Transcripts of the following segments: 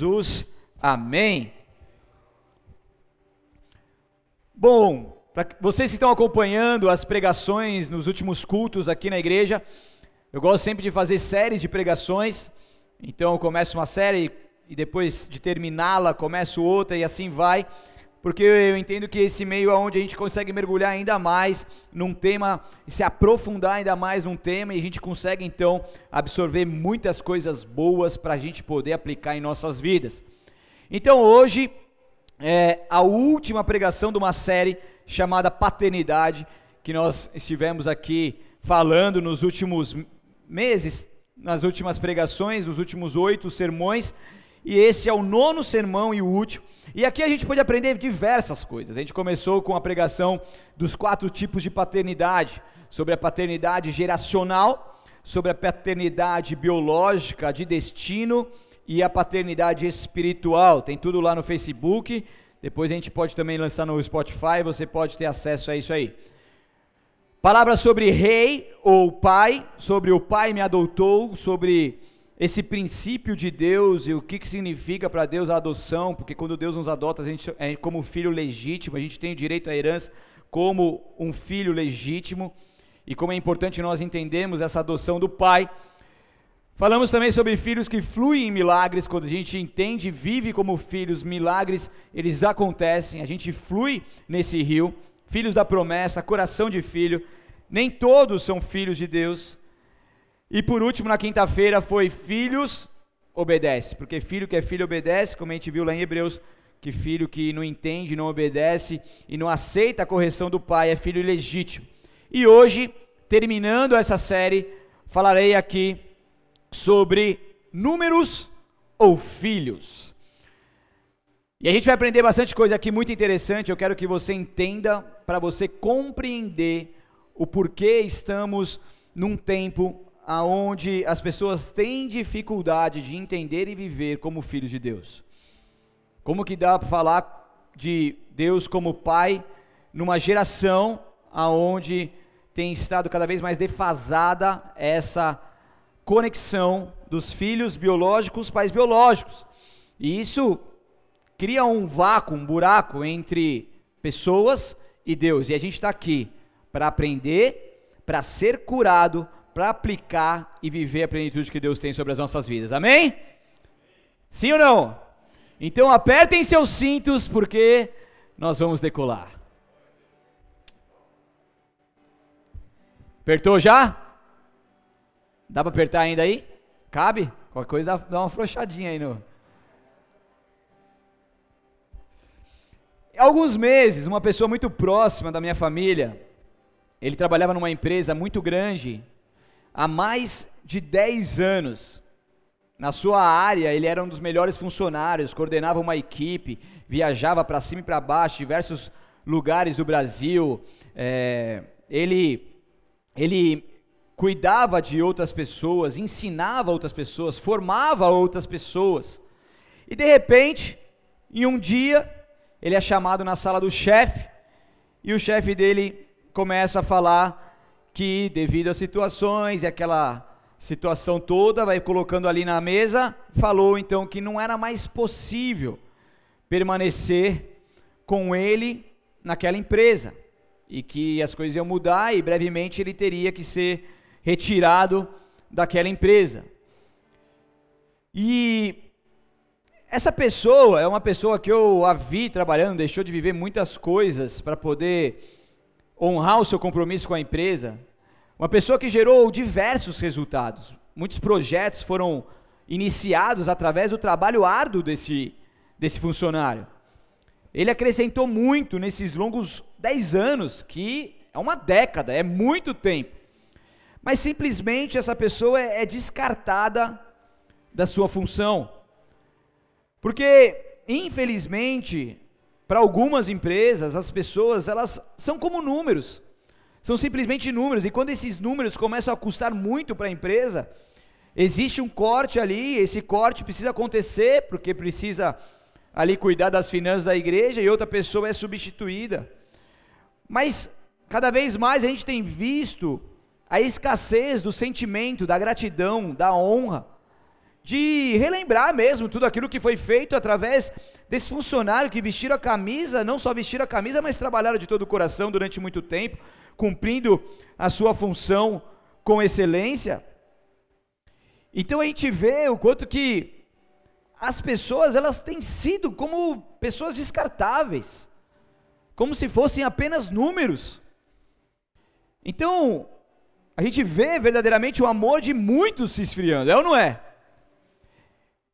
Jesus. Amém. Bom, para vocês que estão acompanhando as pregações nos últimos cultos aqui na igreja, eu gosto sempre de fazer séries de pregações. Então eu começo uma série e depois de terminá-la começo outra e assim vai porque eu entendo que esse meio é onde a gente consegue mergulhar ainda mais num tema, se aprofundar ainda mais num tema, e a gente consegue então absorver muitas coisas boas para a gente poder aplicar em nossas vidas. Então hoje é a última pregação de uma série chamada Paternidade, que nós estivemos aqui falando nos últimos meses, nas últimas pregações, nos últimos oito sermões, e esse é o nono sermão e o último. E aqui a gente pode aprender diversas coisas. A gente começou com a pregação dos quatro tipos de paternidade: sobre a paternidade geracional, sobre a paternidade biológica de destino e a paternidade espiritual. Tem tudo lá no Facebook. Depois a gente pode também lançar no Spotify, você pode ter acesso a isso aí. Palavra sobre rei ou pai, sobre o pai me adotou, sobre esse princípio de Deus e o que, que significa para Deus a adoção, porque quando Deus nos adota, a gente é como filho legítimo, a gente tem direito à herança como um filho legítimo, e como é importante nós entendermos essa adoção do Pai. Falamos também sobre filhos que fluem em milagres, quando a gente entende e vive como filhos, milagres, eles acontecem, a gente flui nesse rio, filhos da promessa, coração de filho, nem todos são filhos de Deus, e por último, na quinta-feira, foi filhos obedece, porque filho que é filho obedece, como a gente viu lá em Hebreus, que filho que não entende, não obedece e não aceita a correção do pai é filho ilegítimo. E hoje, terminando essa série, falarei aqui sobre números ou filhos. E a gente vai aprender bastante coisa aqui muito interessante. Eu quero que você entenda para você compreender o porquê estamos num tempo aonde as pessoas têm dificuldade de entender e viver como filhos de Deus. Como que dá para falar de Deus como pai numa geração aonde tem estado cada vez mais defasada essa conexão dos filhos biológicos, pais biológicos. E isso cria um vácuo, um buraco entre pessoas e Deus. E a gente está aqui para aprender, para ser curado, para aplicar e viver a plenitude que Deus tem sobre as nossas vidas. Amém? Sim ou não? Então apertem seus cintos porque nós vamos decolar. Apertou já? Dá para apertar ainda aí? Cabe? Qualquer coisa dá uma afrouxadinha aí no. Alguns meses, uma pessoa muito próxima da minha família, ele trabalhava numa empresa muito grande há mais de 10 anos. Na sua área, ele era um dos melhores funcionários, coordenava uma equipe, viajava para cima e para baixo, diversos lugares do Brasil. É, ele, ele cuidava de outras pessoas, ensinava outras pessoas, formava outras pessoas. E de repente, em um dia, ele é chamado na sala do chefe, e o chefe dele começa a falar que, devido às situações e aquela situação toda, vai colocando ali na mesa, falou então que não era mais possível permanecer com ele naquela empresa e que as coisas iam mudar e brevemente ele teria que ser retirado daquela empresa. E essa pessoa é uma pessoa que eu a vi trabalhando, deixou de viver muitas coisas para poder honrar o seu compromisso com a empresa. Uma pessoa que gerou diversos resultados. Muitos projetos foram iniciados através do trabalho árduo desse, desse funcionário. Ele acrescentou muito nesses longos 10 anos, que é uma década, é muito tempo. Mas simplesmente essa pessoa é, é descartada da sua função. Porque, infelizmente, para algumas empresas, as pessoas, elas são como números. São simplesmente números, e quando esses números começam a custar muito para a empresa, existe um corte ali, esse corte precisa acontecer, porque precisa ali cuidar das finanças da igreja e outra pessoa é substituída. Mas cada vez mais a gente tem visto a escassez do sentimento, da gratidão, da honra. de relembrar mesmo tudo aquilo que foi feito através desse funcionário que vestiram a camisa, não só vestiram a camisa, mas trabalharam de todo o coração durante muito tempo, cumprindo a sua função com excelência. Então a gente vê o quanto que as pessoas elas têm sido como pessoas descartáveis, como se fossem apenas números. Então, a gente vê verdadeiramente o amor de muitos se esfriando, é ou não é?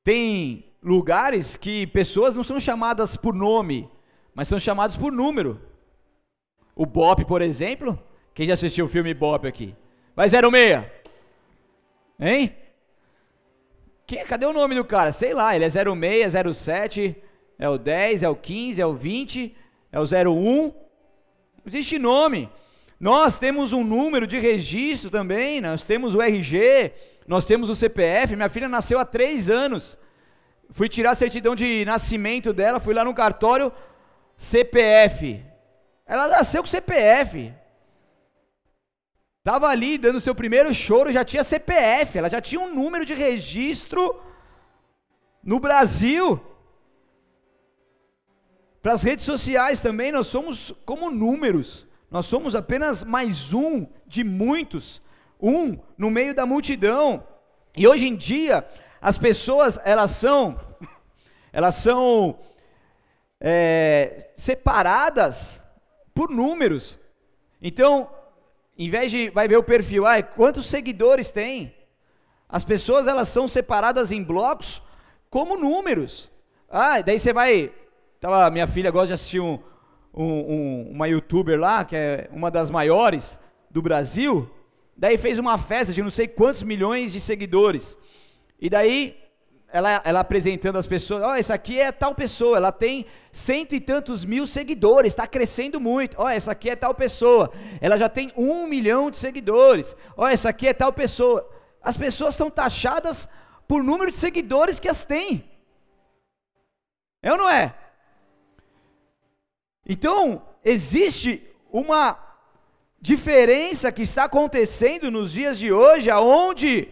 Tem lugares que pessoas não são chamadas por nome, mas são chamadas por número. O Bop, por exemplo, quem já assistiu o filme Bop aqui? Vai 06. Hein? Quem, cadê o nome do cara? Sei lá, ele é 06, 07, é o 10, é o 15, é o 20, é o 01. Não existe nome. Nós temos um número de registro também, nós temos o RG, nós temos o CPF. Minha filha nasceu há três anos. Fui tirar a certidão de nascimento dela, fui lá no cartório, CPF. Ela nasceu com CPF. Estava ali dando seu primeiro choro, já tinha CPF, ela já tinha um número de registro no Brasil. Para as redes sociais também, nós somos como números, nós somos apenas mais um de muitos, um no meio da multidão. E hoje em dia, as pessoas, elas são, elas são é, separadas por números. Então, em vez de, vai ver o perfil, ah, quantos seguidores tem? As pessoas, elas são separadas em blocos como números. Ah, daí você vai, tava, minha filha gosta de assistir um, um, um, uma youtuber lá, que é uma das maiores do Brasil, daí fez uma festa de não sei quantos milhões de seguidores. E daí, ela, ela apresentando as pessoas, ó, oh, essa aqui é tal pessoa, ela tem cento e tantos mil seguidores, está crescendo muito. Ó, oh, essa aqui é tal pessoa, ela já tem um milhão de seguidores. Ó, oh, essa aqui é tal pessoa. As pessoas são taxadas por número de seguidores que as têm. É ou não é? Então, existe uma diferença que está acontecendo nos dias de hoje, aonde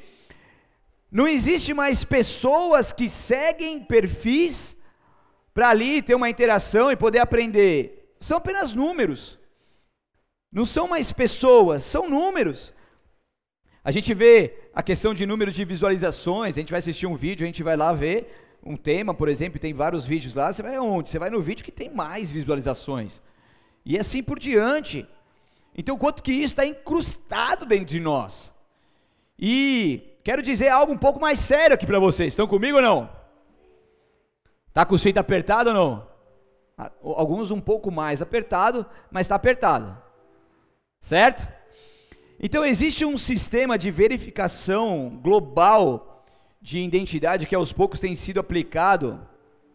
não existe mais pessoas que seguem perfis para ali ter uma interação e poder aprender. São apenas números. Não são mais pessoas, são números. A gente vê a questão de número de visualizações, a gente vai assistir um vídeo, a gente vai lá ver um tema, por exemplo, tem vários vídeos lá, você vai onde? Você vai no vídeo que tem mais visualizações. E assim por diante. Então, quanto que isso está incrustado dentro de nós. E quero dizer algo um pouco mais sério aqui para vocês. Estão comigo ou não? Tá com o cinto apertado ou não? Ah, alguns um pouco mais apertado, mas está apertado. Certo? Então existe um sistema de verificação global de identidade que aos poucos tem sido aplicado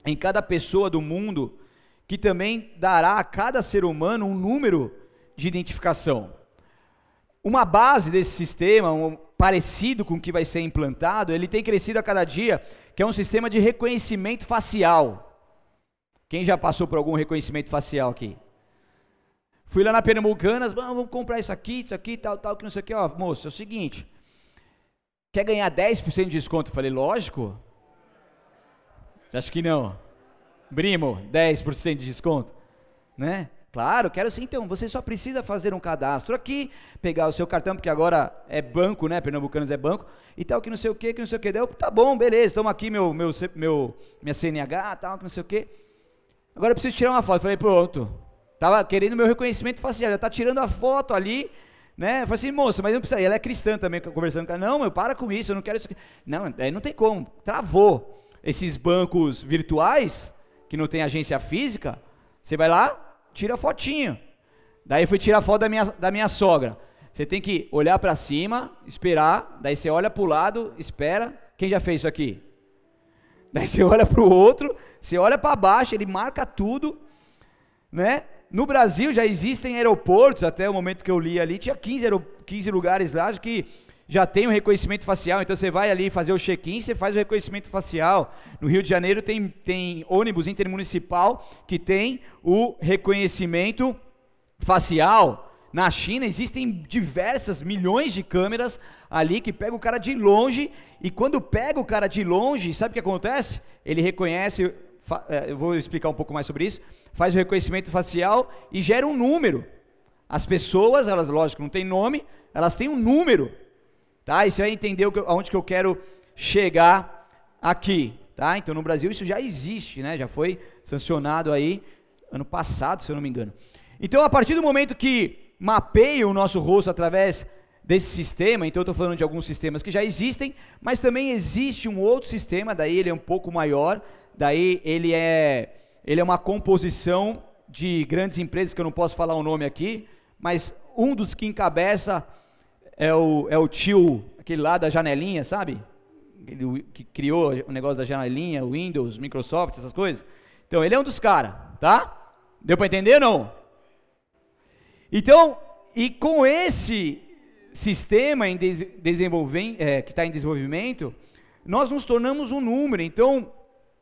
em cada pessoa do mundo, que também dará a cada ser humano um número de identificação. Uma base desse sistema, um, parecido com o que vai ser implantado, ele tem crescido a cada dia, que é um sistema de reconhecimento facial. Quem já passou por algum reconhecimento facial aqui? Fui lá na Pernambucanas, vamos comprar isso aqui, isso aqui, tal, tal, que não sei o que. Ó, moço, é o seguinte, quer ganhar 10% de desconto? Eu falei, lógico. Você acha que não? Brimo, 10% de desconto, né? Claro, quero sim. Então, você só precisa fazer um cadastro aqui, pegar o seu cartão, porque agora é banco, né? Pernambucanos é banco, e tal, que não sei o que, que não sei o que. Daí tá bom, beleza, toma aqui meu, meu, meu, minha CNH, tal, que não sei o que. Agora eu preciso tirar uma foto. Falei, pronto. Tava querendo meu reconhecimento facial, já tá tirando a foto ali, né? Falei assim, moça, mas não precisa. E ela é cristã também, conversando com ela. Não, meu, para com isso, eu não quero isso. Não, aí não tem como. Travou. Esses bancos virtuais, que não tem agência física, você vai lá, tira fotinho. Daí fui tirar foto da minha, da minha sogra. Você tem que olhar para cima, esperar, daí você olha para o lado, espera. Quem já fez isso aqui? Daí você olha para o outro, você olha para baixo, ele marca tudo, né? No Brasil já existem aeroportos, até o momento que eu li ali, tinha 15, 15 lugares lá que já tem o reconhecimento facial, então você vai ali fazer o check-in, você faz o reconhecimento facial. No Rio de Janeiro tem, tem ônibus intermunicipal que tem o reconhecimento facial, na China existem diversas milhões de câmeras ali que pegam o cara de longe e quando pega o cara de longe, sabe o que acontece? Ele reconhece, é, eu vou explicar um pouco mais sobre isso, faz o reconhecimento facial e gera um número. As pessoas, elas, lógico, não têm nome, elas têm um número, tá? Você vai entender aonde que eu quero chegar aqui, tá? Então no Brasil isso já existe, né? Já foi sancionado aí ano passado, se eu não me engano. Então a partir do momento que mapeia o nosso rosto através desse sistema, então eu estou falando de alguns sistemas que já existem, mas também existe um outro sistema, daí ele é um pouco maior, daí ele é, ele é uma composição de grandes empresas que eu não posso falar o nome aqui, mas um dos que encabeça é o, é o tio, aquele lá da janelinha, sabe? Ele que criou o negócio da janelinha, Windows, Microsoft, essas coisas. Então, ele é um dos caras, tá? Deu para entender ou não? Então, e com esse sistema em é, que está em desenvolvimento, nós nos tornamos um número. Então,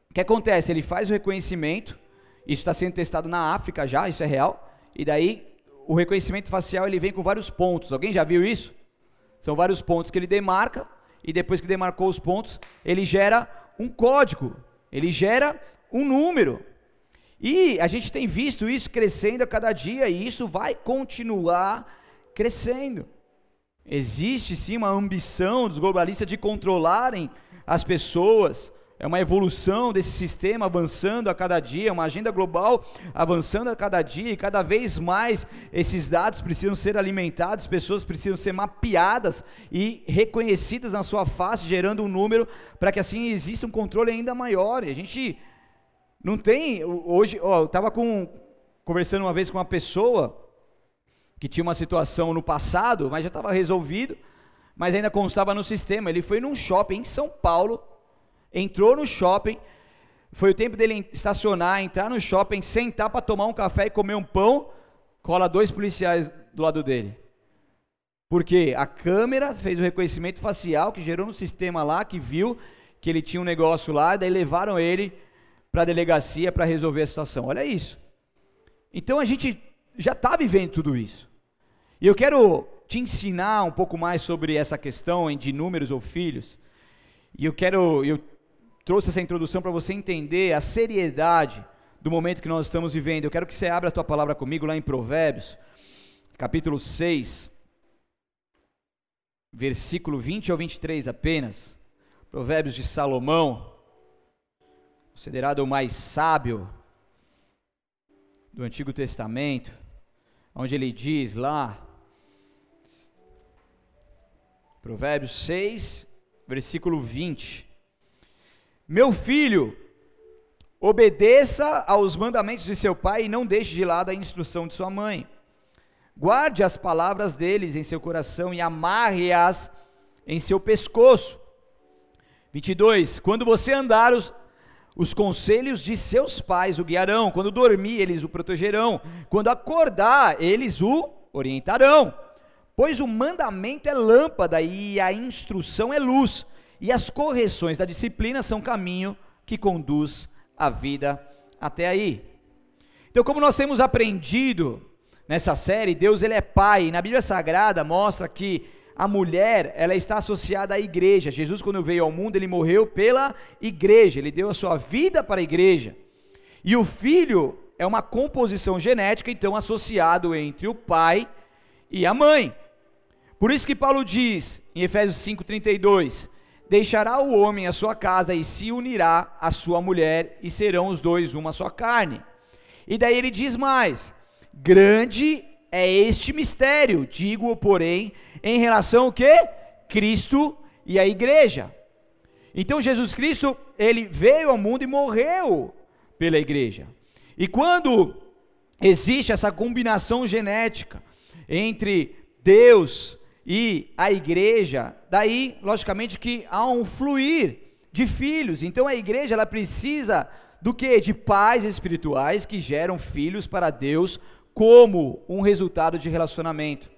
o que acontece? Ele faz o reconhecimento, isso está sendo testado na África já, isso é real, e daí o reconhecimento facial ele vem com vários pontos. Alguém já viu isso? São vários pontos que ele demarca, e depois que demarcou os pontos, ele gera um código, ele gera um número. E a gente tem visto isso crescendo a cada dia e isso vai continuar crescendo. Existe sim uma ambição dos globalistas de controlarem as pessoas. É uma evolução desse sistema avançando a cada dia, uma agenda global avançando a cada dia, e cada vez mais esses dados precisam ser alimentados, pessoas precisam ser mapeadas e reconhecidas na sua face, gerando um número para que assim exista um controle ainda maior. E a gente não tem, hoje, ó, eu estava conversando uma vez com uma pessoa que tinha uma situação no passado, mas já estava resolvido, mas ainda constava no sistema. Ele foi num shopping em São Paulo, entrou no shopping, foi o tempo dele estacionar, entrar no shopping, sentar para tomar um café e comer um pão, cola dois policiais do lado dele. Porque a câmera fez o reconhecimento facial que gerou no sistema lá, que viu que ele tinha um negócio lá, daí levaram ele para a delegacia para resolver a situação. Olha isso. Então a gente já está vivendo tudo isso. E eu quero te ensinar um pouco mais sobre essa questão de números ou filhos. E eu quero, eu trouxe essa introdução para você entender a seriedade do momento que nós estamos vivendo. Eu quero que você abra a tua palavra comigo lá em Provérbios, capítulo 6, versículo 20 ao 23 apenas. Provérbios de Salomão considerado o mais sábio do Antigo Testamento, onde ele diz lá, Provérbios 6, versículo 20: Meu filho, obedeça aos mandamentos de seu pai e não deixe de lado a instrução de sua mãe. Guarde as palavras deles em seu coração e amarre-as em seu pescoço. 22. Quando você andar os, os conselhos de seus pais o guiarão, quando dormir, eles o protegerão, quando acordar, eles o orientarão. Pois o mandamento é lâmpada e a instrução é luz, e as correções da disciplina são caminho que conduz a vida até aí. Então, como nós temos aprendido nessa série, Deus ele é pai, e na Bíblia Sagrada mostra que a mulher, ela está associada à igreja. Jesus, quando veio ao mundo, ele morreu pela igreja, ele deu a sua vida para a igreja. E o filho é uma composição genética, então, associado entre o pai e a mãe. Por isso que Paulo diz, em Efésios 5,32, deixará o homem a sua casa e se unirá à sua mulher, e serão os dois uma só carne. E daí ele diz mais: grande é este mistério, digo-o, porém, em relação ao que? Cristo e a igreja. Então Jesus Cristo, ele veio ao mundo e morreu pela igreja. E quando existe essa combinação genética entre Deus e a igreja, daí, logicamente que há um fluir de filhos. Então a igreja ela precisa do que? De pais espirituais que geram filhos para Deus como um resultado de relacionamento.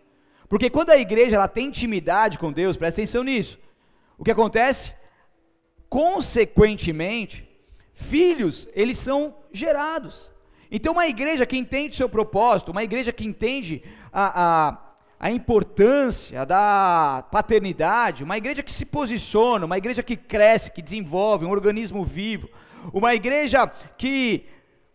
Porque quando a igreja ela tem intimidade com Deus, presta atenção nisso. O que acontece? Consequentemente, filhos, eles são gerados. Então, uma igreja que entende seu propósito, uma igreja que entende a, a, a importância da paternidade, uma igreja que se posiciona, uma igreja que cresce, que desenvolve, um organismo vivo, uma igreja que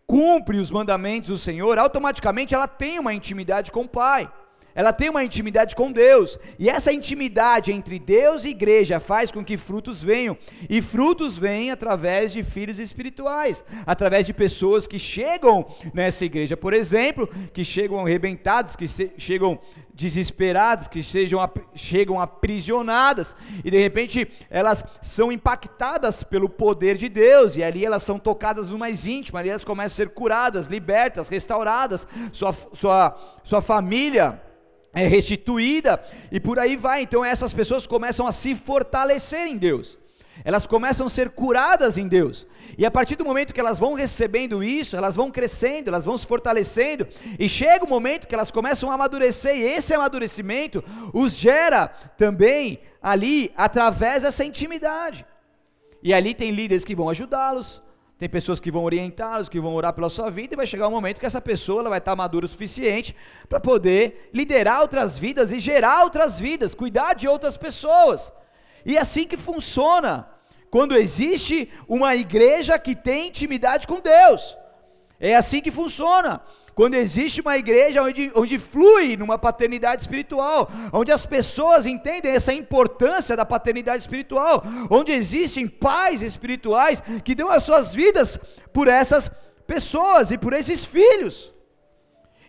cumpre os mandamentos do Senhor, automaticamente ela tem uma intimidade com o Pai ela tem uma intimidade com Deus, e essa intimidade entre Deus e igreja faz com que frutos venham, e frutos vêm através de filhos espirituais, através de pessoas que chegam nessa igreja, por exemplo, que chegam arrebentados, que chegam desesperadas, que sejam, chegam aprisionadas, e de repente elas são impactadas pelo poder de Deus, e ali elas são tocadas no mais íntimo, ali elas começam a ser curadas, libertas, restauradas, sua, sua, sua família é restituída e por aí vai. Então essas pessoas começam a se fortalecer em Deus. Elas começam a ser curadas em Deus. E a partir do momento que elas vão recebendo isso, elas vão crescendo, elas vão se fortalecendo, e chega o momento que elas começam a amadurecer, e esse amadurecimento os gera também ali através dessa intimidade. E ali tem líderes que vão ajudá-los, tem pessoas que vão orientá-los, que vão orar pela sua vida, e vai chegar um momento que essa pessoa ela vai estar madura o suficiente para poder liderar outras vidas e gerar outras vidas, cuidar de outras pessoas. E é assim que funciona quando existe uma igreja que tem intimidade com Deus. É assim que funciona quando existe uma igreja onde, onde flui numa paternidade espiritual, onde as pessoas entendem essa importância da paternidade espiritual, onde existem pais espirituais que dão as suas vidas por essas pessoas e por esses filhos.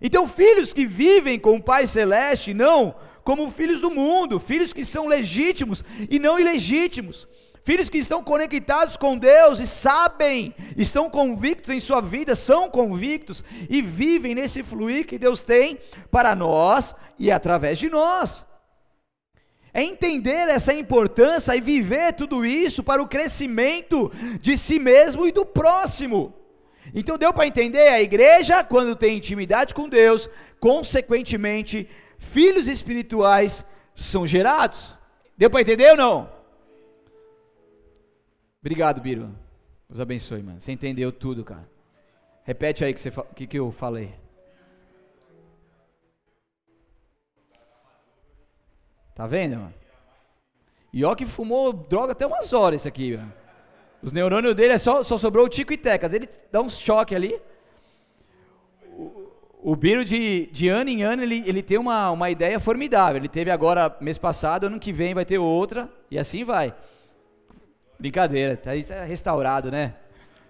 Então, filhos que vivem com o Pai Celeste, não como filhos do mundo, filhos que são legítimos e não ilegítimos, Filhos que estão conectados com Deus e sabem, estão convictos em sua vida, são convictos e vivem nesse fluir que Deus tem para nós e através de nós. É entender essa importância e viver tudo isso para o crescimento de si mesmo e do próximo. Então deu para entender a igreja quando tem intimidade com Deus, consequentemente, filhos espirituais são gerados. Deu para entender ou não? Obrigado, Biro. Deus abençoe, mano. Você entendeu tudo, cara. Repete aí o que, que, que eu falei. Tá vendo, mano? E ó que fumou droga até umas horas isso aqui, mano. Os neurônios dele é só, só sobrou o Tico e Tecas. Ele dá um choque ali. O, o Biro de, de ano em ano ele, ele tem uma, uma ideia formidável. Ele teve agora mês passado, ano que vem vai ter outra e assim vai. Brincadeira, tá, tá restaurado, né?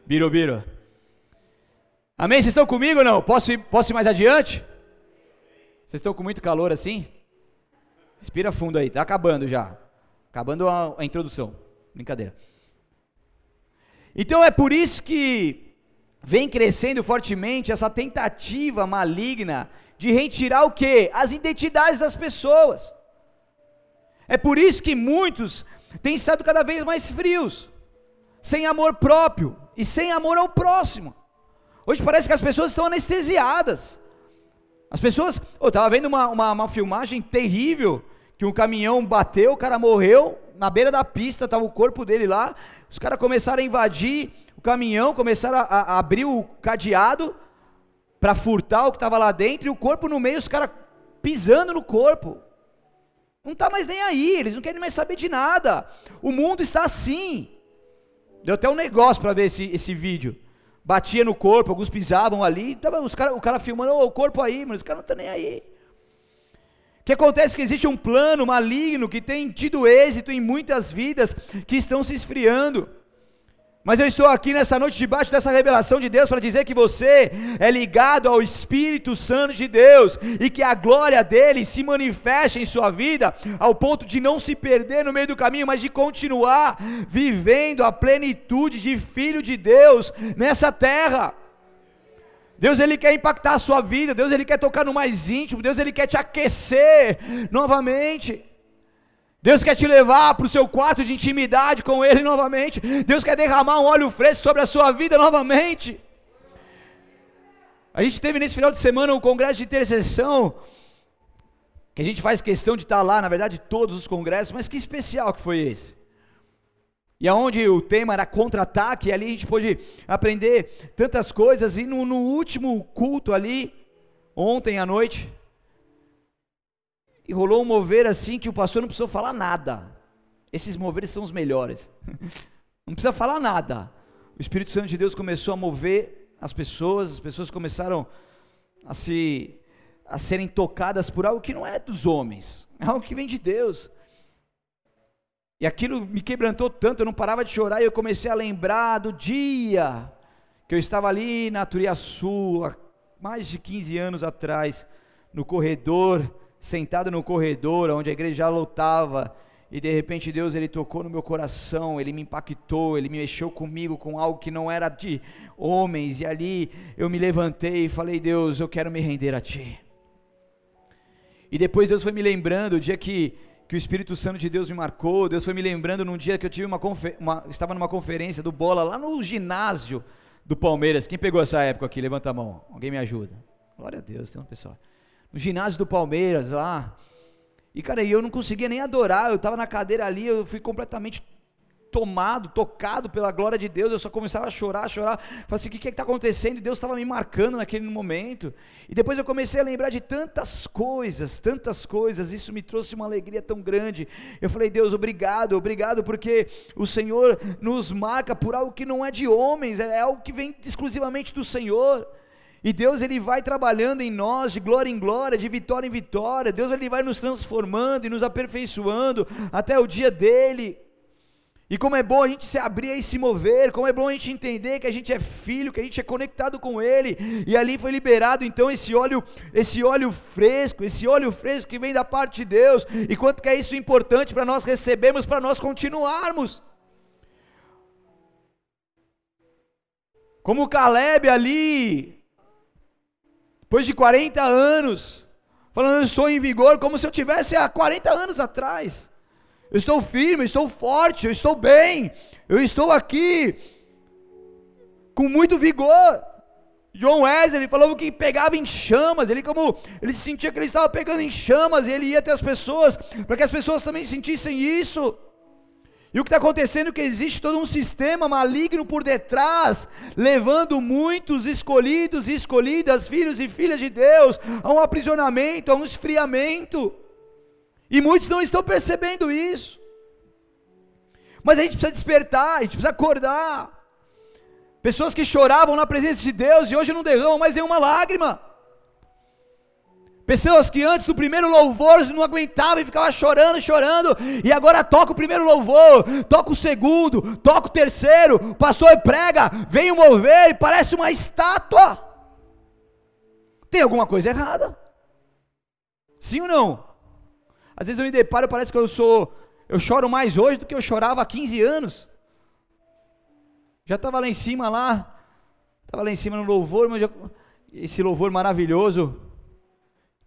Biro, biro. Amém? Vocês estão comigo ou não? Posso ir, posso ir mais adiante? Vocês estão com muito calor assim? Respira fundo aí, tá acabando já. Acabando a, a introdução. Brincadeira. Então é por isso que vem crescendo fortemente essa tentativa maligna de retirar o que? As identidades das pessoas. É por isso que muitos têm estado cada vez mais frios, sem amor próprio e sem amor ao próximo. Hoje parece que as pessoas estão anestesiadas. As pessoas. Eu estava vendo uma, uma, uma, filmagem terrível que um caminhão bateu, o cara morreu na beira da pista, estava o corpo dele lá. Os caras começaram a invadir o caminhão, começaram a, a abrir o cadeado para furtar o que estava lá dentro e o corpo no meio, os caras pisando no corpo. Não está mais nem aí, eles não querem mais saber de nada. O mundo está assim. Deu até um negócio para ver esse, esse vídeo. Batia no corpo, alguns pisavam ali. Tava os cara, o cara filmando oh, o corpo aí, mas os caras não estão nem aí. O que acontece é que existe um plano maligno que tem tido êxito em muitas vidas que estão se esfriando. Mas eu estou aqui nessa noite debaixo dessa revelação de Deus para dizer que você é ligado ao Espírito Santo de Deus e que a glória dele se manifesta em sua vida ao ponto de não se perder no meio do caminho, mas de continuar vivendo a plenitude de filho de Deus nessa terra. Deus ele quer impactar a sua vida, Deus ele quer tocar no mais íntimo, Deus ele quer te aquecer novamente. Deus quer te levar para o seu quarto de intimidade com Ele novamente. Deus quer derramar um óleo fresco sobre a sua vida novamente. A gente teve nesse final de semana um congresso de intercessão, que a gente faz questão de estar lá, na verdade, todos os congressos, mas que especial que foi esse. E aonde o tema era contra-ataque, ali a gente pôde aprender tantas coisas, e no, no último culto ali, ontem à noite, e rolou um mover assim que o pastor não precisou falar nada. Esses moveres são os melhores. Não precisa falar nada. O Espírito Santo de Deus começou a mover as pessoas, as pessoas começaram a se a serem tocadas por algo que não é dos homens, é algo que vem de Deus. E aquilo me quebrantou tanto, eu não parava de chorar e eu comecei a lembrar do dia que eu estava ali na Turiaçu, há mais de 15 anos atrás, no corredor, sentado no corredor, onde a igreja já lotava, e de repente Deus ele tocou no meu coração, ele me impactou, ele me mexeu comigo com algo que não era de homens, e ali eu me levantei e falei: Deus, eu quero me render a Ti. E depois Deus foi me lembrando, o dia que, que o Espírito Santo de Deus me marcou, Deus foi me lembrando num dia que eu tive uma, uma estava numa conferência do bola lá no ginásio do Palmeiras. Quem pegou essa época aqui? Levanta a mão. Alguém me ajuda. Glória a Deus, tem uma pessoa. No ginásio do Palmeiras lá. E cara, eu não conseguia nem adorar. Eu estava na cadeira ali, eu fui completamente tomado, tocado pela glória de Deus, eu só começava a chorar, a chorar. Falei assim: o que está acontecendo? E Deus estava me marcando naquele momento. E depois eu comecei a lembrar de tantas coisas, tantas coisas. Isso me trouxe uma alegria tão grande. Eu falei: Deus, obrigado, obrigado, porque o Senhor nos marca por algo que não é de homens, é algo que vem exclusivamente do Senhor. E Deus ele vai trabalhando em nós de glória em glória, de vitória em vitória. Deus ele vai nos transformando e nos aperfeiçoando até o dia dele. E como é bom a gente se abrir e se mover, como é bom a gente entender que a gente é filho, que a gente é conectado com Ele, e ali foi liberado então esse óleo, esse óleo fresco, esse óleo fresco que vem da parte de Deus, e quanto que é isso importante para nós recebermos, para nós continuarmos. Como Caleb ali, depois de 40 anos, falando eu sou em vigor, como se eu tivesse há 40 anos atrás. Eu estou firme, eu estou forte, eu estou bem, eu estou aqui com muito vigor. John Wesley falou que pegava em chamas, ele como ele sentia que ele estava pegando em chamas, e ele ia até as pessoas, para que as pessoas também sentissem isso. E o que está acontecendo é que existe todo um sistema maligno por detrás, levando muitos escolhidos e escolhidas, filhos e filhas de Deus, a um aprisionamento, a um esfriamento. E muitos não estão percebendo isso. Mas a gente precisa despertar, a gente precisa acordar. Pessoas que choravam na presença de Deus e hoje não derramam mais nenhuma lágrima. Pessoas que antes do primeiro louvor não aguentavam e ficavam chorando, chorando, e agora toca o primeiro louvor, toca o segundo, toca o terceiro, o pastor prega, vem o mover e parece uma estátua. Tem alguma coisa errada? Sim ou não? Às vezes eu me deparo, parece que eu sou, eu choro mais hoje do que eu chorava há 15 anos. Já estava lá em cima lá, estava lá em cima no louvor, mas já, esse louvor maravilhoso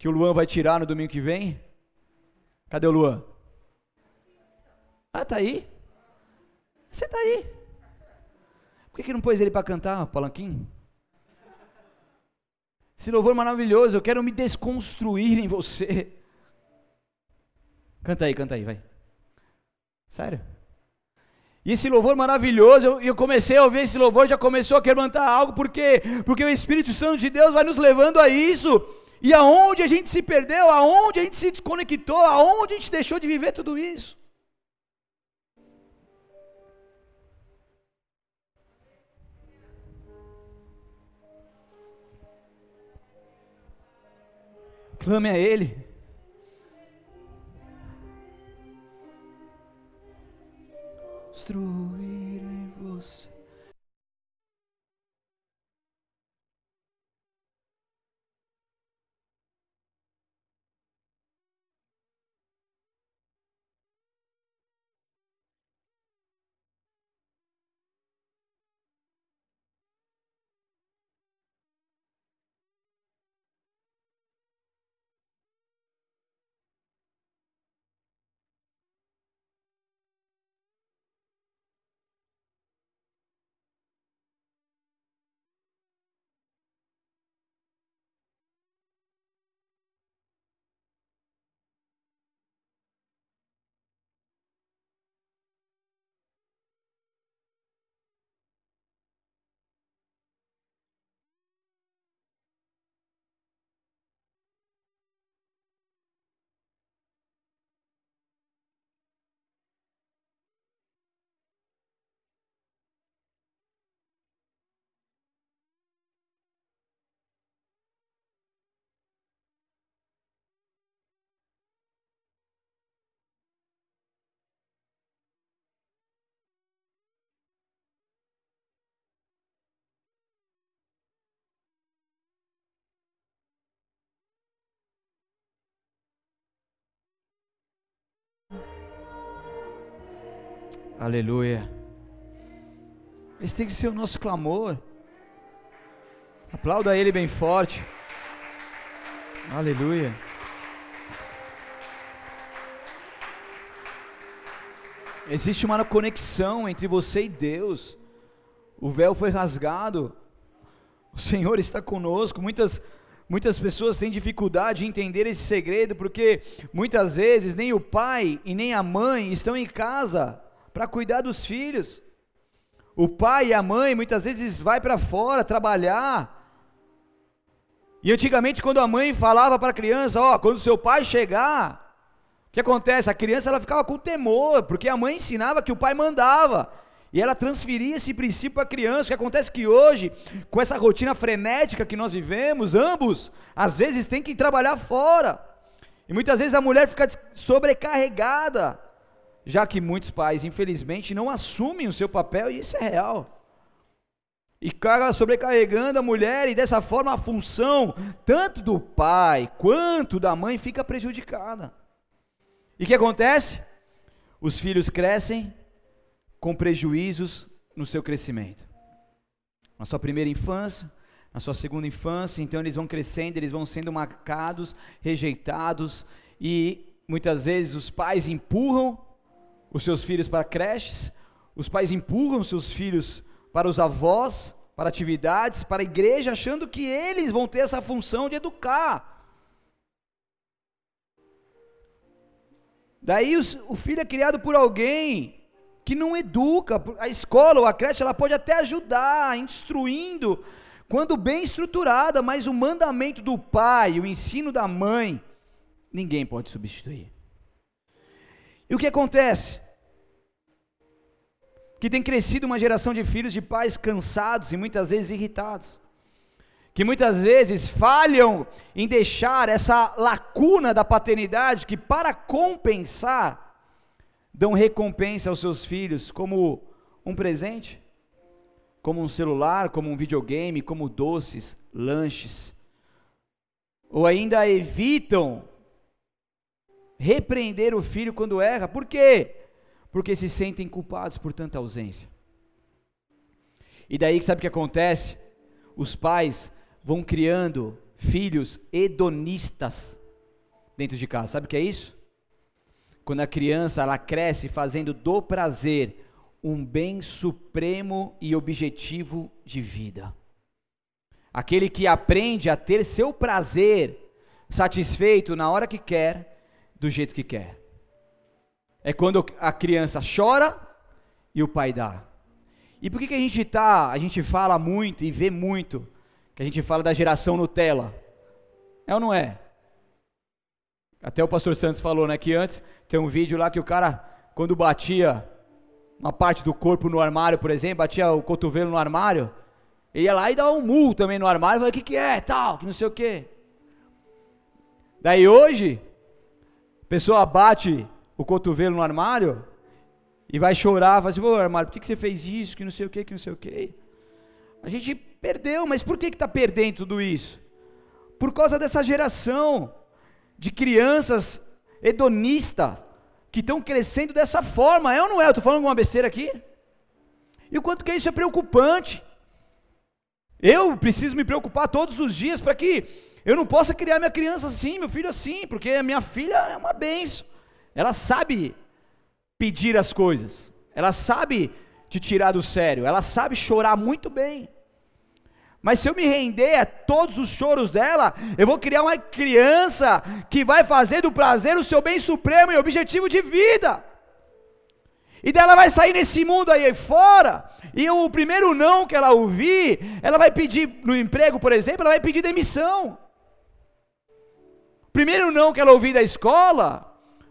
que o Luan vai tirar no domingo que vem. Cadê o Luan? Ah, tá aí. Você tá aí. Por que, que não pôs ele para cantar, Palanquim? Esse louvor maravilhoso, eu quero me desconstruir em você. Canta aí, canta aí, vai. Sério? E esse louvor maravilhoso, eu, eu comecei a ouvir esse louvor, já começou a quebrantar algo, por quê? Porque o Espírito Santo de Deus vai nos levando a isso. E aonde a gente se perdeu, aonde a gente se desconectou, aonde a gente deixou de viver tudo isso. Clame a Ele. construir em você. Aleluia. Esse tem que ser o nosso clamor. Aplauda ele bem forte. Aleluia. Existe uma conexão entre você e Deus. O véu foi rasgado. O Senhor está conosco. Muitas muitas pessoas têm dificuldade em entender esse segredo porque muitas vezes nem o pai e nem a mãe estão em casa para cuidar dos filhos. O pai e a mãe muitas vezes vai para fora trabalhar. E antigamente quando a mãe falava para a criança, ó, quando seu pai chegar, o que acontece? A criança ela ficava com temor, porque a mãe ensinava que o pai mandava. E ela transferia esse princípio para a criança. O que acontece que hoje, com essa rotina frenética que nós vivemos, ambos, às vezes, tem que trabalhar fora. E muitas vezes a mulher fica sobrecarregada, já que muitos pais, infelizmente, não assumem o seu papel, e isso é real. E carga sobrecarregando a mulher, e dessa forma a função, tanto do pai quanto da mãe, fica prejudicada. E o que acontece? Os filhos crescem com prejuízos no seu crescimento. Na sua primeira infância, na sua segunda infância, então eles vão crescendo, eles vão sendo marcados, rejeitados, e muitas vezes os pais empurram os seus filhos para creches, os pais empurram seus filhos para os avós, para atividades, para a igreja, achando que eles vão ter essa função de educar. Daí o filho é criado por alguém que não educa. A escola ou a creche ela pode até ajudar, instruindo, quando bem estruturada, mas o mandamento do pai, o ensino da mãe, ninguém pode substituir. E o que acontece? Que tem crescido uma geração de filhos de pais cansados e muitas vezes irritados que muitas vezes falham em deixar essa lacuna da paternidade, que para compensar, dão recompensa aos seus filhos como um presente, como um celular, como um videogame, como doces, lanches, ou ainda evitam repreender o filho quando erra, por quê? Porque se sentem culpados por tanta ausência. E daí sabe o que acontece? Os pais vão criando filhos hedonistas dentro de casa. Sabe o que é isso? Quando a criança ela cresce fazendo do prazer um bem supremo e objetivo de vida. Aquele que aprende a ter seu prazer satisfeito na hora que quer, do jeito que quer. É quando a criança chora e o pai dá. E por que, que a gente tá, a gente fala muito e vê muito que a gente fala da geração Nutella. É ou não é? Até o pastor Santos falou, né, que antes tem um vídeo lá que o cara, quando batia uma parte do corpo no armário, por exemplo, batia o cotovelo no armário, ia lá e dava um murro também no armário, falava, o que que é, tal, que não sei o que. Daí hoje, pessoa bate o cotovelo no armário e vai chorar, fala assim, ô armário, por que, que você fez isso, que não sei o que, que não sei o que. A gente Perdeu, mas por que está perdendo tudo isso? Por causa dessa geração de crianças hedonistas que estão crescendo dessa forma. É ou não é? Eu estou falando alguma besteira aqui? E o quanto que isso é preocupante. Eu preciso me preocupar todos os dias para que eu não possa criar minha criança assim, meu filho assim, porque a minha filha é uma benção. Ela sabe pedir as coisas. Ela sabe te tirar do sério. Ela sabe chorar muito bem. Mas se eu me render a todos os choros dela, eu vou criar uma criança que vai fazer do prazer o seu bem supremo e objetivo de vida. E dela vai sair nesse mundo aí fora, e o primeiro não que ela ouvir, ela vai pedir no emprego, por exemplo, ela vai pedir demissão. Primeiro não que ela ouvir da escola,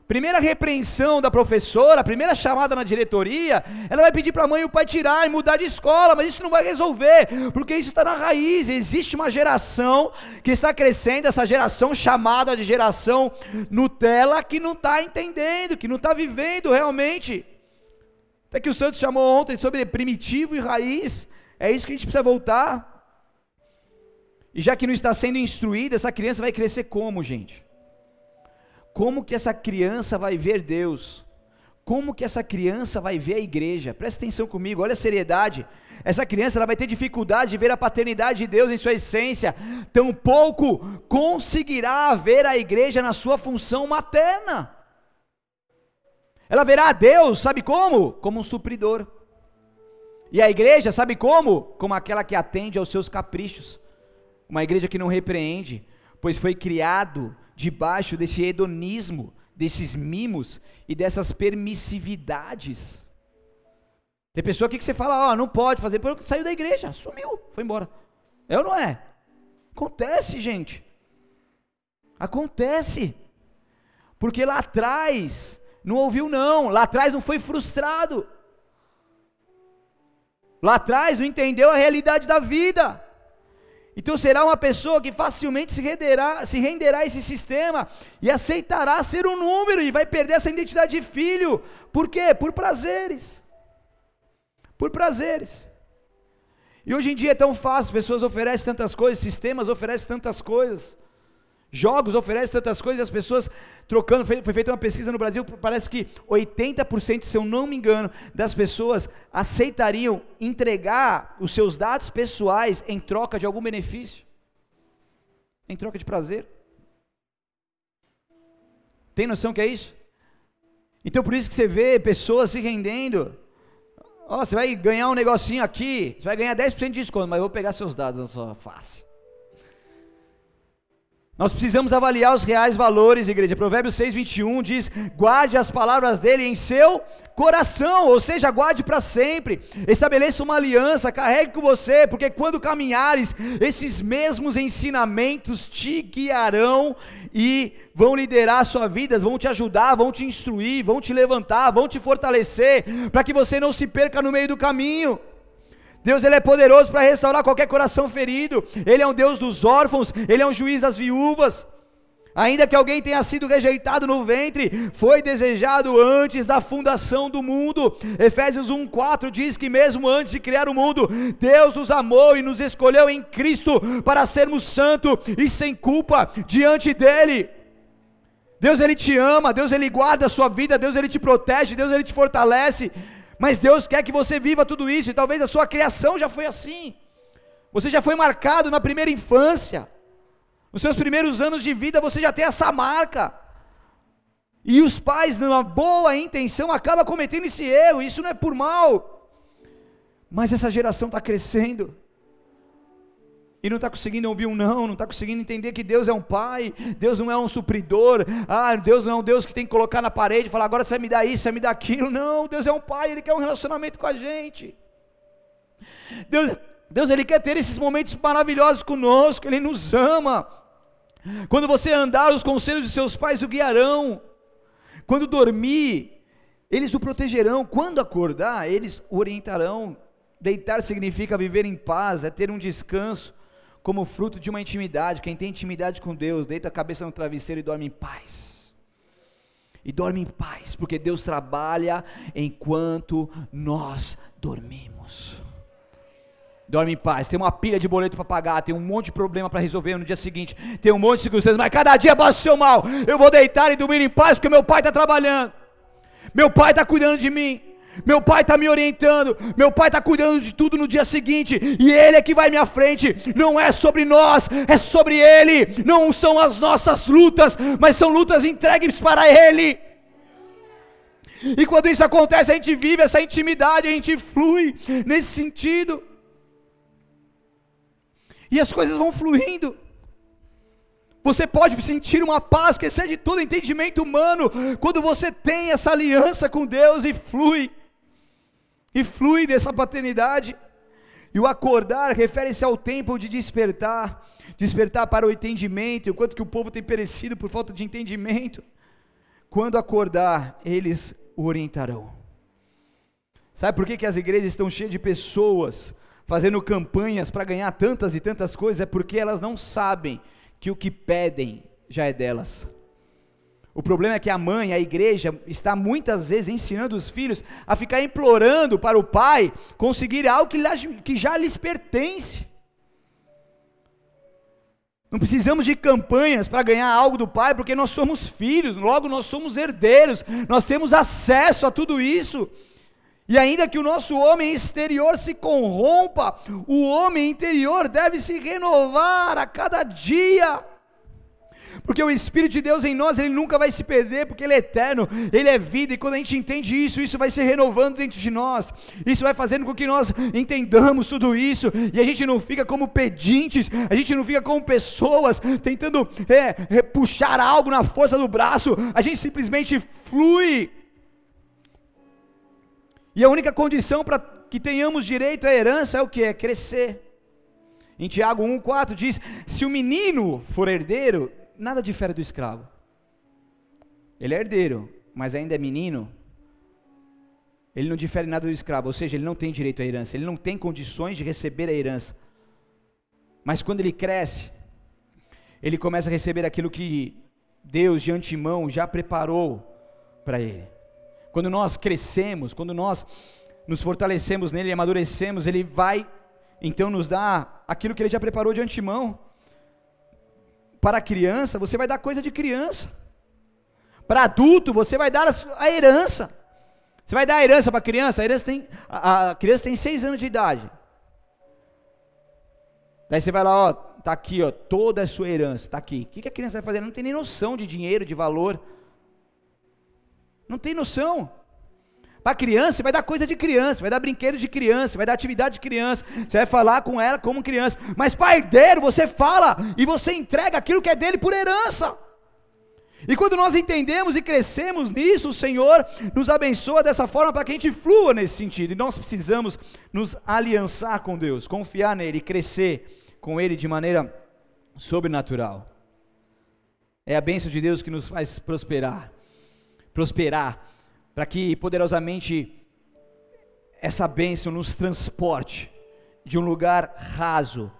Primeira repreensão da professora, primeira chamada na diretoria, ela vai pedir para a mãe e o pai tirar e mudar de escola, mas isso não vai resolver, porque isso está na raiz. Existe uma geração que está crescendo, essa geração chamada de geração Nutella, que não está entendendo, que não está vivendo realmente. Até que o Santos chamou ontem sobre primitivo e raiz, é isso que a gente precisa voltar. E já que não está sendo instruída, essa criança vai crescer como, gente? Como que essa criança vai ver Deus? como que essa criança vai ver a igreja? Presta atenção comigo, olha a seriedade. Essa criança ela vai ter dificuldade de ver a paternidade de Deus em sua essência, tampouco conseguirá ver a igreja na sua função materna. Ela verá a Deus, sabe como? Como um supridor. E a igreja, sabe como? Como aquela que atende aos seus caprichos. Uma igreja que não repreende, pois foi criado debaixo desse hedonismo, desses mimos e dessas permissividades. Tem pessoa aqui que você fala, ó, oh, não pode fazer, saiu da igreja, sumiu, foi embora. É ou não é? Acontece, gente. Acontece. Porque lá atrás não ouviu não, lá atrás não foi frustrado. Lá atrás não entendeu a realidade da vida. Então será uma pessoa que facilmente se renderá, se renderá a esse sistema e aceitará ser um número e vai perder essa identidade de filho. Por quê? Por prazeres. Por prazeres. E hoje em dia é tão fácil, pessoas oferecem tantas coisas, sistemas oferecem tantas coisas. Jogos oferecem tantas coisas, as pessoas trocando. Foi, feita uma pesquisa no Brasil, parece que 80%, se eu não me engano, das pessoas aceitariam entregar os seus dados pessoais em troca de algum benefício, em troca de prazer. Tem noção que é isso? Então por isso que você vê pessoas se rendendo. Ó, oh, você vai ganhar um negocinho aqui, você vai ganhar 10% de desconto, mas eu vou pegar seus dados na sua face. Nós precisamos avaliar os reais valores, igreja. Provérbios 6, 21 diz: guarde as palavras dele em seu coração, ou seja, guarde para sempre. Estabeleça uma aliança, carregue com você, porque quando caminhares, esses mesmos ensinamentos te guiarão e vão liderar a sua vida, vão te ajudar, vão te instruir, vão te levantar, vão te fortalecer, para que você não se perca no meio do caminho. Deus ele é poderoso para restaurar qualquer coração ferido. Ele é um Deus dos órfãos, ele é um juiz das viúvas. Ainda que alguém tenha sido rejeitado no ventre, foi desejado antes da fundação do mundo. Efésios 1:4 diz que mesmo antes de criar o mundo, Deus nos amou e nos escolheu em Cristo para sermos santos e sem culpa diante dele. Deus ele te ama, Deus ele guarda a sua vida, Deus ele te protege, Deus ele te fortalece. Mas Deus quer que você viva tudo isso, e talvez a sua criação já foi assim. Você já foi marcado na primeira infância. Nos seus primeiros anos de vida você já tem essa marca. E os pais, numa boa intenção, acabam cometendo esse erro. Isso não é por mal. Mas essa geração está crescendo e não está conseguindo ouvir um não, não está conseguindo entender que Deus é um pai, Deus não é um supridor, ah, Deus não é um Deus que tem que colocar na parede e falar, agora você vai me dar isso, você vai me dar aquilo. Não, Deus é um pai, Ele quer um relacionamento com a gente. Deus, Deus Ele quer ter esses momentos maravilhosos conosco, Ele nos ama. Quando você andar, os conselhos de seus pais o guiarão. Quando dormir, eles o protegerão. Quando acordar, eles o orientarão. Deitar significa viver em paz, é ter um descanso como fruto de uma intimidade. Quem tem intimidade com Deus, deita a cabeça no travesseiro e dorme em paz. E dorme em paz, porque Deus trabalha enquanto nós dormimos. Dorme em paz. Tem uma pilha de boleto para pagar, tem um monte de problema para resolver no dia seguinte, tem um monte de circunstâncias, mas cada dia passa o seu mal. Eu vou deitar e dormir em paz, porque meu pai está trabalhando, meu pai está cuidando de mim. Meu pai está me orientando, meu pai está cuidando de tudo no dia seguinte, e Ele é que vai à minha frente. Não é sobre nós, é sobre Ele. Não são as nossas lutas, mas são lutas entregues para Ele. E quando isso acontece, a gente vive essa intimidade, a gente flui nesse sentido. E as coisas vão fluindo. Você pode sentir uma paz que excede todo entendimento humano quando você tem essa aliança com Deus e flui e flui dessa paternidade. E o acordar refere-se ao tempo de despertar, despertar para o entendimento, o quanto que o povo tem perecido por falta de entendimento. Quando acordar, eles o orientarão. Sabe por que, que as igrejas estão cheias de pessoas fazendo campanhas para ganhar tantas e tantas coisas? É porque elas não sabem que o que pedem já é delas. O problema é que a mãe, a igreja, está muitas vezes ensinando os filhos a ficar implorando para o pai conseguir algo que já lhes pertence. Não precisamos de campanhas para ganhar algo do Pai, porque nós somos filhos, logo nós somos herdeiros, nós temos acesso a tudo isso. E ainda que o nosso homem exterior se corrompa, o homem interior deve se renovar a cada dia. Porque o Espírito de Deus em nós, ele nunca vai se perder, porque ele é eterno, ele é vida, e quando a gente entende isso, isso vai se renovando dentro de nós, isso vai fazendo com que nós entendamos tudo isso, e a gente não fica como pedintes, a gente não fica como pessoas tentando é, é, puxar algo na força do braço, a gente simplesmente flui. E a única condição para que tenhamos direito à herança é o que? É crescer. Em Tiago 1,4 diz: Se o menino for herdeiro, nada difere do escravo. Ele é herdeiro, mas ainda é menino. Ele não difere nada do escravo, ou seja, ele não tem direito à herança, ele não tem condições de receber a herança. Mas quando ele cresce, ele começa a receber aquilo que Deus de antemão já preparou para ele. Quando nós crescemos, quando nós nos fortalecemos nele, amadurecemos, ele vai então nos dar aquilo que ele já preparou de antemão para criança, você vai dar coisa de criança. Para adulto, você vai dar a, herança. Você vai dar a herança para a criança, a criança tem, a, a criança tem seis anos de idade. Daí você vai lá, ó, tá aqui, ó, toda a sua herança, tá aqui. O que, que a criança vai fazer? Não tem nem noção de dinheiro, de valor. Não tem noção. Para criança, vai dar coisa de criança, vai dar brinquedo de criança, vai dar atividade de criança, você vai falar com ela como criança. Mas para herdeiro, você fala e você entrega aquilo que é dele por herança. E quando nós entendemos e crescemos nisso, o Senhor nos abençoa dessa forma para que a gente flua nesse sentido. E nós precisamos nos aliançar com Deus, confiar nele crescer com ele de maneira sobrenatural. É a bênção de Deus que nos faz prosperar. Prosperar para que poderosamente essa bênção nos transporte de um lugar raso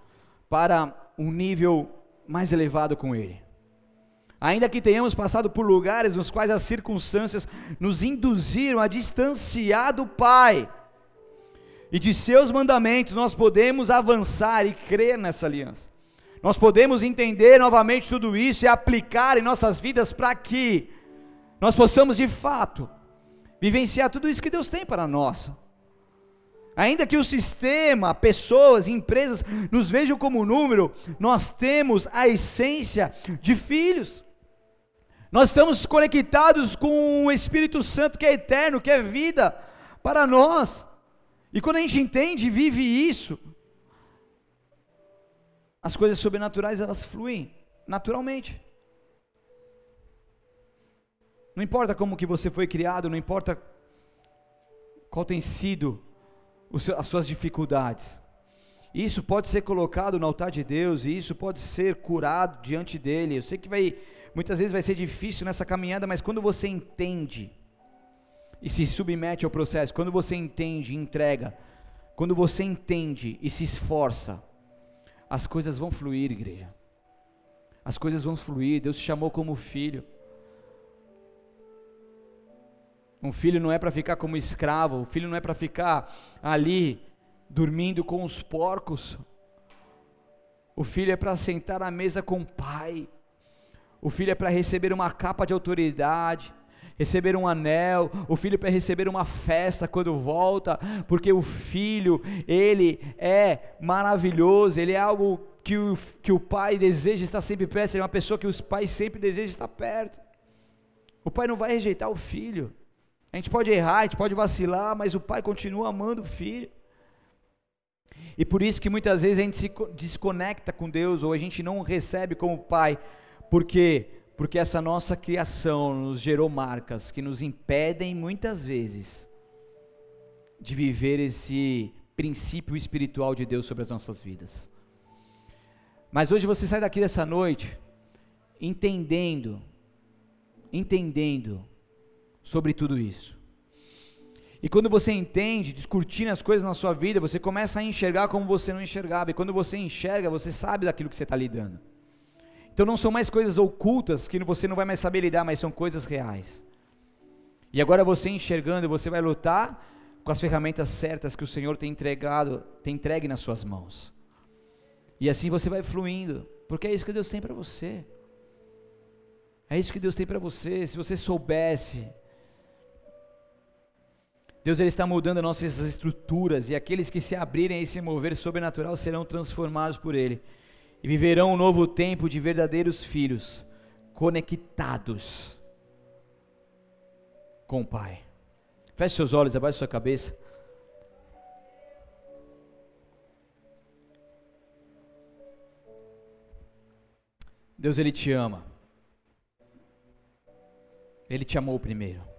para um nível mais elevado com Ele. Ainda que tenhamos passado por lugares nos quais as circunstâncias nos induziram a distanciar do Pai e de seus mandamentos, nós podemos avançar e crer nessa aliança. Nós podemos entender novamente tudo isso e aplicar em nossas vidas para que nós possamos de fato vivenciar tudo isso que Deus tem para nós. Ainda que o sistema, pessoas, empresas nos vejam como número, nós temos a essência de filhos. Nós estamos conectados com o Espírito Santo que é eterno, que é vida para nós. E quando a gente entende e vive isso, as coisas sobrenaturais elas fluem naturalmente. Não importa como que você foi criado, não importa qual tem sido as suas dificuldades. Isso pode ser colocado no altar de Deus e isso pode ser curado diante dele. Eu sei que vai muitas vezes vai ser difícil nessa caminhada, mas quando você entende e se submete ao processo, quando você entende e entrega, quando você entende e se esforça, as coisas vão fluir, igreja. As coisas vão fluir. Deus te chamou como filho. Um filho não é para ficar como escravo, o filho não é para ficar ali dormindo com os porcos. O filho é para sentar à mesa com o pai. O filho é para receber uma capa de autoridade, receber um anel. O filho é para receber uma festa quando volta, porque o filho, ele é maravilhoso, ele é algo que o, que o pai deseja estar sempre perto, ele é uma pessoa que os pais sempre desejam estar perto. O pai não vai rejeitar o filho. A gente pode errar, a gente pode vacilar, mas o pai continua amando o filho. E por isso que muitas vezes a gente se desconecta com Deus ou a gente não recebe como pai, porque porque essa nossa criação nos gerou marcas que nos impedem muitas vezes de viver esse princípio espiritual de Deus sobre as nossas vidas. Mas hoje você sai daqui dessa noite entendendo entendendo sobre tudo isso. E quando você entende, discutindo as coisas na sua vida, você começa a enxergar como você não enxergava. E quando você enxerga, você sabe daquilo que você está lidando. Então não são mais coisas ocultas que você não vai mais saber lidar, mas são coisas reais. E agora você enxergando, você vai lutar com as ferramentas certas que o Senhor tem entregado, tem entregue nas suas mãos. E assim você vai fluindo, porque é isso que Deus tem para você. É isso que Deus tem para você. Se você soubesse, Deus ele está mudando nossas estruturas e aqueles que se abrirem e se mover sobrenatural serão transformados por Ele e viverão um novo tempo de verdadeiros filhos, conectados com o Pai. Feche seus olhos, abaixe sua cabeça. Deus ele te ama. Ele te amou primeiro.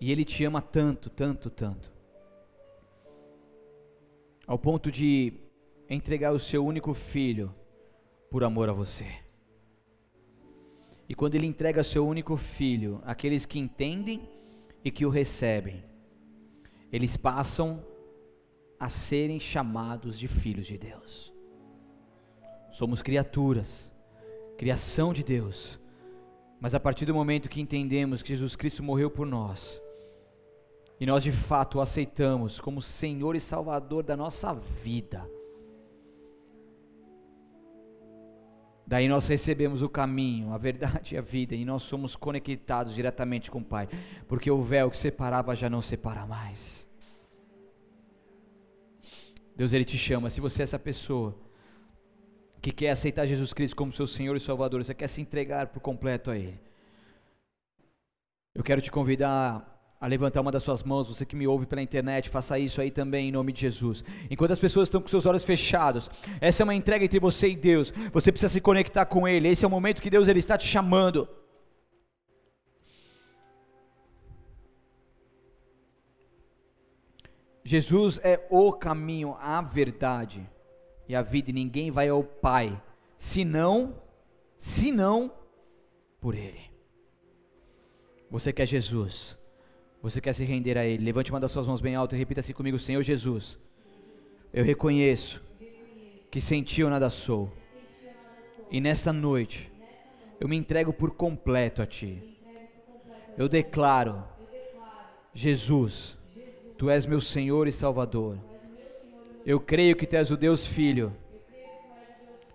E ele te ama tanto, tanto, tanto. Ao ponto de entregar o seu único filho por amor a você. E quando ele entrega seu único filho, aqueles que entendem e que o recebem, eles passam a serem chamados de filhos de Deus. Somos criaturas criação de Deus. Mas a partir do momento que entendemos que Jesus Cristo morreu por nós, e nós de fato o aceitamos como Senhor e Salvador da nossa vida, Daí nós recebemos o caminho, a verdade e a vida, e nós somos conectados diretamente com o Pai, porque o véu que separava já não separa mais. Deus ele te chama, se você é essa pessoa, que quer aceitar Jesus Cristo como seu Senhor e Salvador, você quer se entregar por completo a Ele. Eu quero te convidar a levantar uma das suas mãos, você que me ouve pela internet, faça isso aí também em nome de Jesus. Enquanto as pessoas estão com seus olhos fechados, essa é uma entrega entre você e Deus. Você precisa se conectar com Ele. Esse é o momento que Deus ele está te chamando. Jesus é o caminho, a verdade e a vida, e ninguém vai ao Pai, senão, senão por Ele. Você quer Jesus, você quer se render a Ele, levante uma das suas mãos bem alto e repita assim comigo: Senhor Jesus, eu reconheço que sem Ti eu nada sou, e nesta noite eu me entrego por completo a Ti. Eu declaro, Jesus, Tu és meu Senhor e Salvador. Eu creio que tu és o Deus Filho,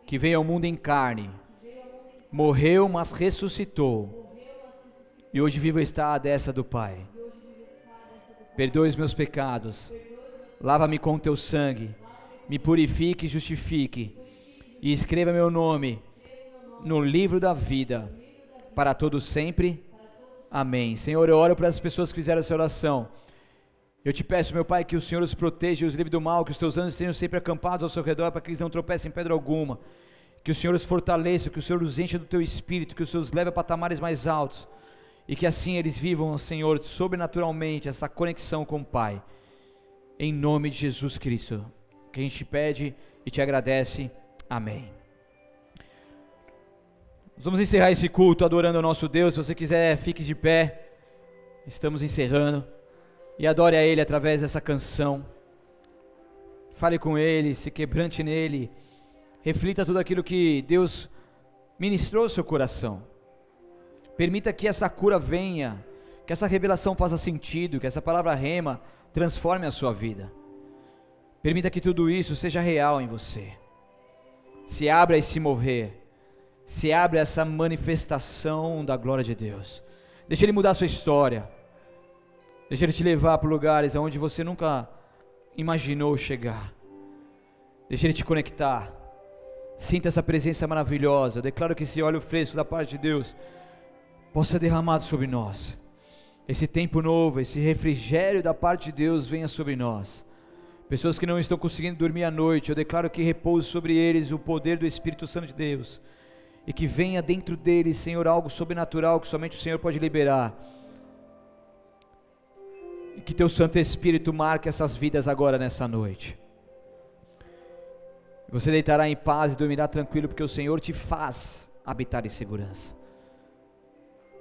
que veio ao mundo em carne, morreu, mas ressuscitou, e hoje vivo está à destra do Pai. Perdoe os meus pecados, lava-me com teu sangue, me purifique e justifique, e escreva meu nome no livro da vida, para todo sempre. Amém. Senhor, eu oro para as pessoas que fizeram essa oração. Eu te peço, meu Pai, que o Senhor os proteja e os livre do mal, que os teus anjos estejam sempre acampados ao seu redor para que eles não tropecem em pedra alguma. Que o Senhor os fortaleça, que o Senhor os encha do teu espírito, que o Senhor os leve a patamares mais altos. E que assim eles vivam, Senhor, sobrenaturalmente essa conexão com o Pai. Em nome de Jesus Cristo. Que a gente te pede e te agradece. Amém. vamos encerrar esse culto adorando ao nosso Deus. Se você quiser, fique de pé. Estamos encerrando e adore a Ele através dessa canção. Fale com Ele, se quebrante nele, reflita tudo aquilo que Deus ministrou ao seu coração. Permita que essa cura venha, que essa revelação faça sentido, que essa palavra rema transforme a sua vida. Permita que tudo isso seja real em você. Se abra e se mover. Se abra essa manifestação da glória de Deus. Deixe Ele mudar a sua história. Deixa Ele te levar para lugares onde você nunca imaginou chegar. Deixa Ele te conectar. Sinta essa presença maravilhosa. Eu declaro que esse óleo fresco da parte de Deus possa ser derramado sobre nós. Esse tempo novo, esse refrigério da parte de Deus venha sobre nós. Pessoas que não estão conseguindo dormir à noite, eu declaro que repouse sobre eles o poder do Espírito Santo de Deus. E que venha dentro deles, Senhor, algo sobrenatural que somente o Senhor pode liberar e que teu Santo Espírito marque essas vidas agora nessa noite. Você deitará em paz e dormirá tranquilo, porque o Senhor te faz habitar em segurança.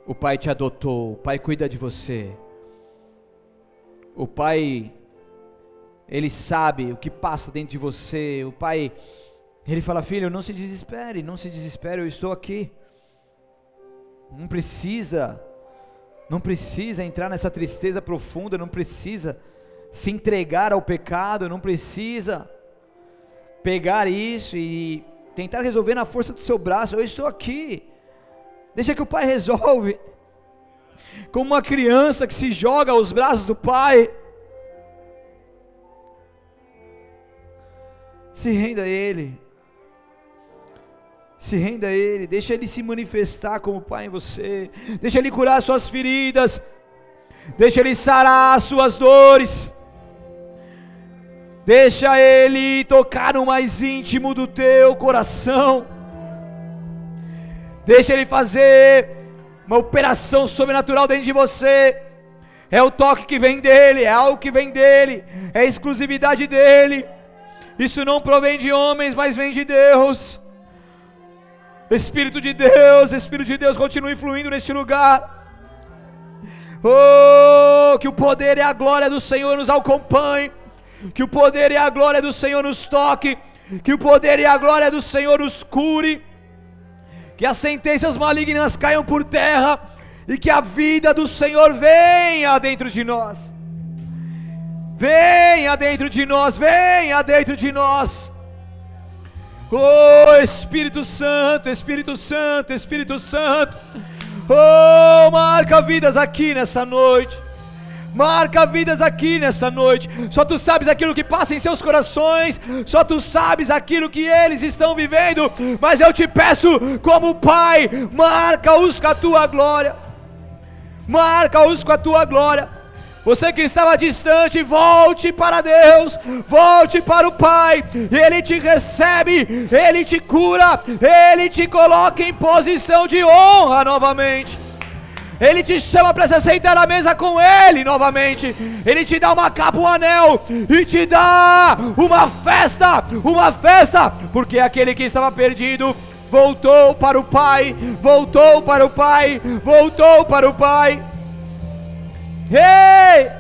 O Pai te adotou, o Pai cuida de você. O Pai, Ele sabe o que passa dentro de você. O Pai, Ele fala: Filho, não se desespere, não se desespere, eu estou aqui. Não precisa não precisa entrar nessa tristeza profunda, não precisa se entregar ao pecado, não precisa. pegar isso e tentar resolver na força do seu braço. Eu estou aqui. Deixa que o pai resolve. Como uma criança que se joga aos braços do pai. Se renda a ele. Se renda a ele, deixa ele se manifestar como pai em você. Deixa ele curar as suas feridas. Deixa ele sarar as suas dores. Deixa Ele tocar no mais íntimo do teu coração. Deixa Ele fazer uma operação sobrenatural dentro de você. É o toque que vem dele, é algo que vem dele, é a exclusividade dele. Isso não provém de homens, mas vem de Deus. Espírito de Deus, Espírito de Deus, continue fluindo neste lugar. Oh, que o poder e a glória do Senhor nos acompanhe que o poder e a glória do Senhor nos toque, que o poder e a glória do Senhor nos cure, que as sentenças malignas caiam por terra e que a vida do Senhor venha dentro de nós. Venha dentro de nós, venha dentro de nós. Oh Espírito Santo, Espírito Santo, Espírito Santo. Oh, marca vidas aqui nessa noite. Marca vidas aqui nessa noite. Só tu sabes aquilo que passa em seus corações. Só tu sabes aquilo que eles estão vivendo. Mas eu te peço, como Pai, marca-os com a tua glória. Marca-os com a tua glória. Você que estava distante, volte para Deus, volte para o Pai, Ele te recebe, Ele te cura, Ele te coloca em posição de honra novamente. Ele te chama para se sentar à mesa com Ele novamente. Ele te dá uma capa, um anel e te dá uma festa, uma festa, porque aquele que estava perdido voltou para o Pai, voltou para o Pai, voltou para o Pai. Ei!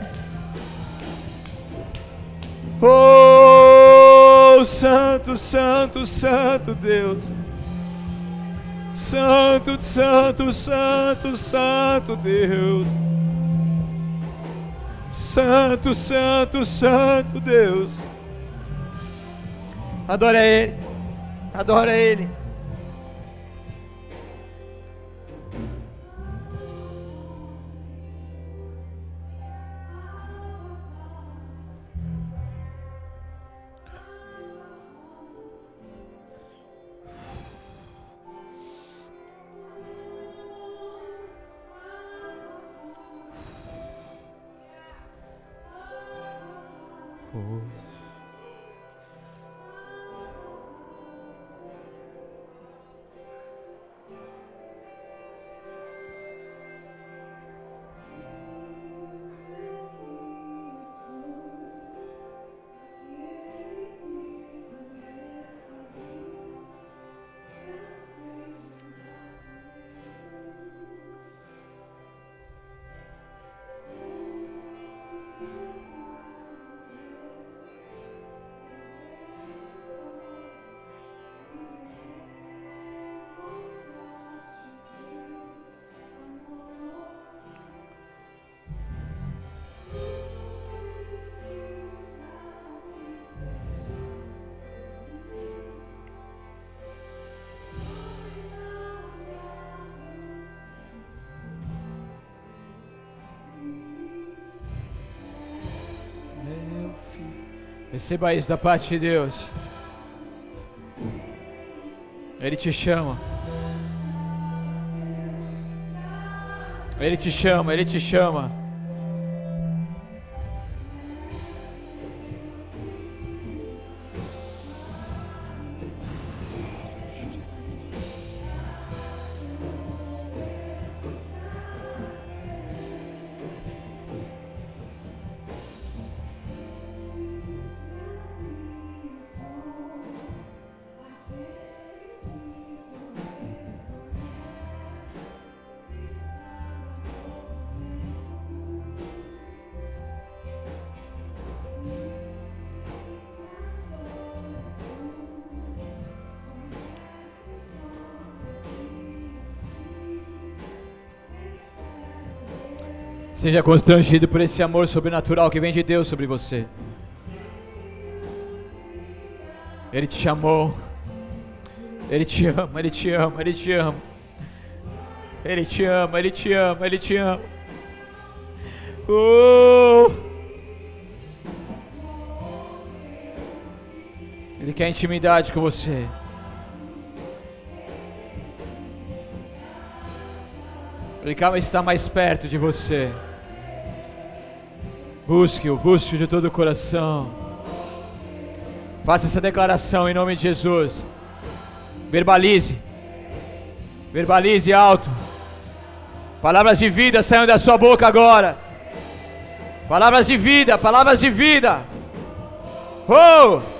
Oh, Santo, Santo, Santo Deus. Santo, Santo, Santo, Santo Deus. Santo, Santo, Santo Deus. Adora Ele, adora Ele. Receba isso da parte de Deus. Ele te chama. Ele te chama, ele te chama. Seja constrangido por esse amor sobrenatural que vem de Deus sobre você. Ele te chamou. Ele te ama, ele te ama, ele te ama. Ele te ama, ele te ama, ele te ama. Uh! Ele quer intimidade com você. Ele estar mais perto de você. Busque-o, busque-o de todo o coração. Faça essa declaração em nome de Jesus. Verbalize. Verbalize alto. Palavras de vida saiam da sua boca agora. Palavras de vida, palavras de vida. Oh!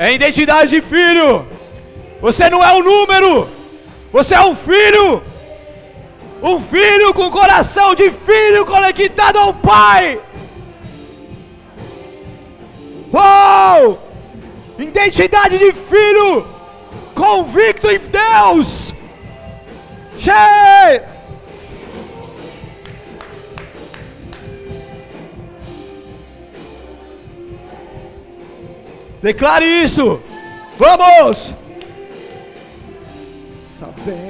É identidade de filho. Você não é um número. Você é um filho. Um filho com coração de filho conectado ao Pai. Uou! Identidade de filho. Convicto em Deus. Cheio. Declare isso. Vamos! Saber